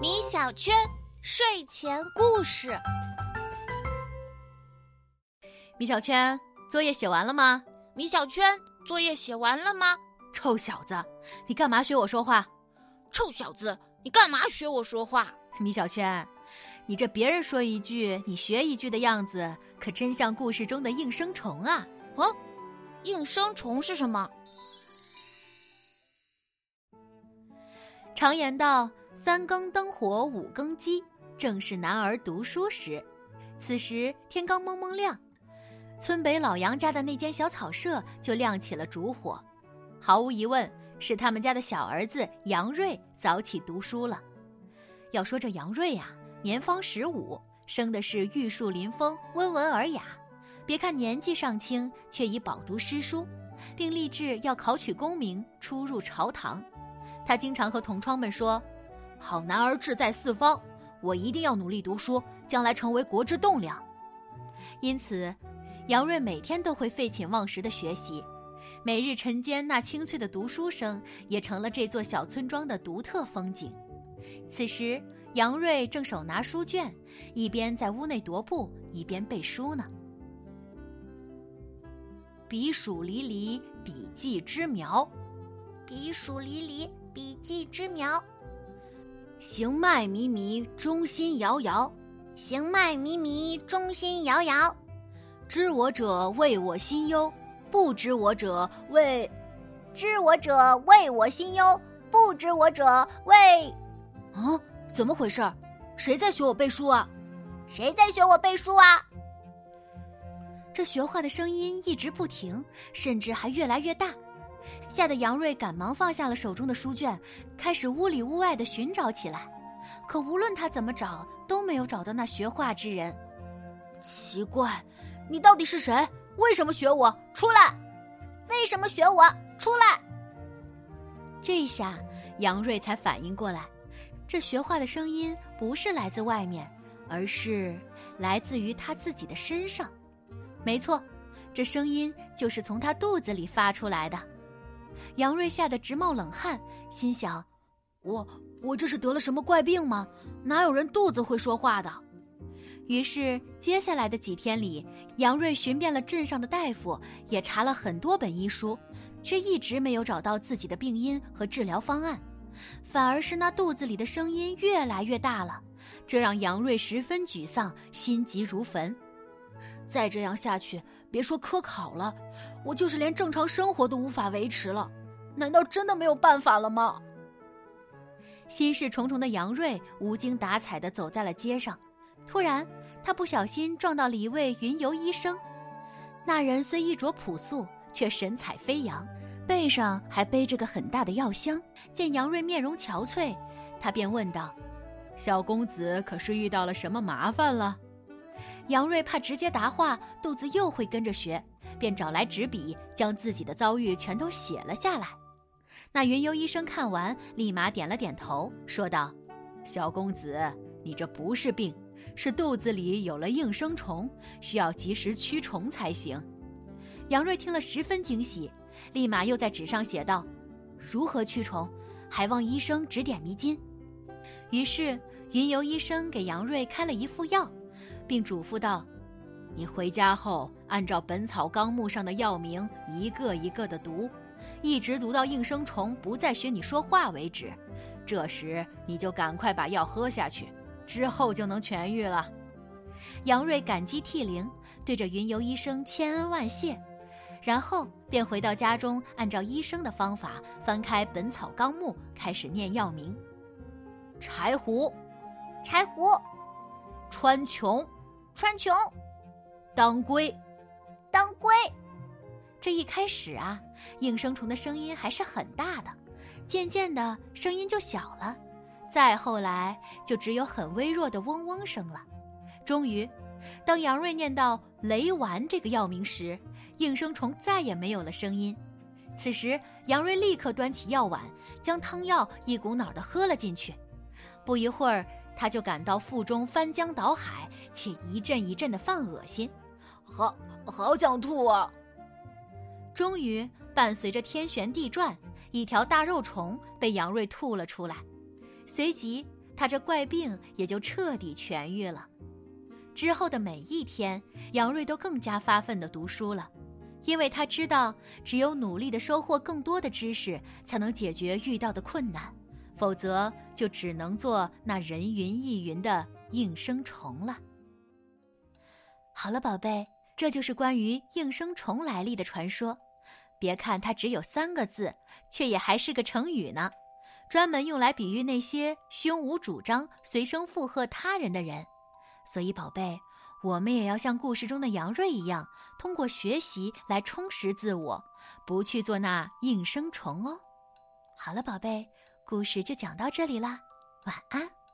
米小圈睡前故事。米小圈，作业写完了吗？米小圈，作业写完了吗？臭小子，你干嘛学我说话？臭小子，你干嘛学我说话？米小圈，你这别人说一句你学一句的样子，可真像故事中的应声虫啊！哦，应声虫是什么？常言道：“三更灯火五更鸡，正是男儿读书时。”此时天刚蒙蒙亮，村北老杨家的那间小草舍就亮起了烛火。毫无疑问，是他们家的小儿子杨瑞早起读书了。要说这杨瑞呀，年方十五，生的是玉树临风、温文尔雅。别看年纪尚轻，却已饱读诗书，并立志要考取功名，出入朝堂。他经常和同窗们说：“好男儿志在四方，我一定要努力读书，将来成为国之栋梁。”因此，杨瑞每天都会废寝忘食的学习，每日晨间那清脆的读书声也成了这座小村庄的独特风景。此时，杨瑞正手拿书卷，一边在屋内踱步，一边背书呢。彼黍离离，彼稷之苗；彼黍离离。笔记之苗，行迈靡靡，中心摇摇；行迈靡靡，中心摇摇。知我者谓我心忧，不知我者谓知我者谓我心忧，不知我者谓啊？怎么回事？谁在学我背书啊？谁在学我背书啊？这学话的声音一直不停，甚至还越来越大。吓得杨瑞赶忙放下了手中的书卷，开始屋里屋外的寻找起来。可无论他怎么找，都没有找到那学画之人。奇怪，你到底是谁？为什么学我？出来！为什么学我？出来！这下杨瑞才反应过来，这学画的声音不是来自外面，而是来自于他自己的身上。没错，这声音就是从他肚子里发出来的。杨瑞吓得直冒冷汗，心想：“我我这是得了什么怪病吗？哪有人肚子会说话的？”于是，接下来的几天里，杨瑞寻遍了镇上的大夫，也查了很多本医书，却一直没有找到自己的病因和治疗方案，反而是那肚子里的声音越来越大了，这让杨瑞十分沮丧，心急如焚。再这样下去，别说科考了，我就是连正常生活都无法维持了。难道真的没有办法了吗？心事重重的杨瑞无精打采的走在了街上，突然，他不小心撞到了一位云游医生。那人虽衣着朴素，却神采飞扬，背上还背着个很大的药箱。见杨瑞面容憔悴，他便问道：“小公子可是遇到了什么麻烦了？”杨瑞怕直接答话，肚子又会跟着学，便找来纸笔，将自己的遭遇全都写了下来。那云游医生看完，立马点了点头，说道：“小公子，你这不是病，是肚子里有了应声虫，需要及时驱虫才行。”杨瑞听了十分惊喜，立马又在纸上写道：“如何驱虫？还望医生指点迷津。”于是云游医生给杨瑞开了一副药，并嘱咐道：“你回家后，按照《本草纲目》上的药名，一个一个的读。”一直读到应声虫不再学你说话为止，这时你就赶快把药喝下去，之后就能痊愈了。杨瑞感激涕零，对着云游医生千恩万谢，然后便回到家中，按照医生的方法翻开《本草纲目》，开始念药名：柴胡、柴胡、川穹、川穹、当归、当归。这一开始啊，应声虫的声音还是很大的，渐渐的声音就小了，再后来就只有很微弱的嗡嗡声了。终于，当杨瑞念到雷丸这个药名时，应声虫再也没有了声音。此时，杨瑞立刻端起药碗，将汤药一股脑的喝了进去。不一会儿，他就感到腹中翻江倒海，且一阵一阵的犯恶心，好好想吐啊！终于，伴随着天旋地转，一条大肉虫被杨瑞吐了出来，随即他这怪病也就彻底痊愈了。之后的每一天，杨瑞都更加发奋的读书了，因为他知道，只有努力的收获更多的知识，才能解决遇到的困难，否则就只能做那人云亦云的应声虫了。好了，宝贝，这就是关于应声虫来历的传说。别看它只有三个字，却也还是个成语呢，专门用来比喻那些胸无主张、随声附和他人的人。所以，宝贝，我们也要像故事中的杨瑞一样，通过学习来充实自我，不去做那应声虫哦。好了，宝贝，故事就讲到这里啦，晚安。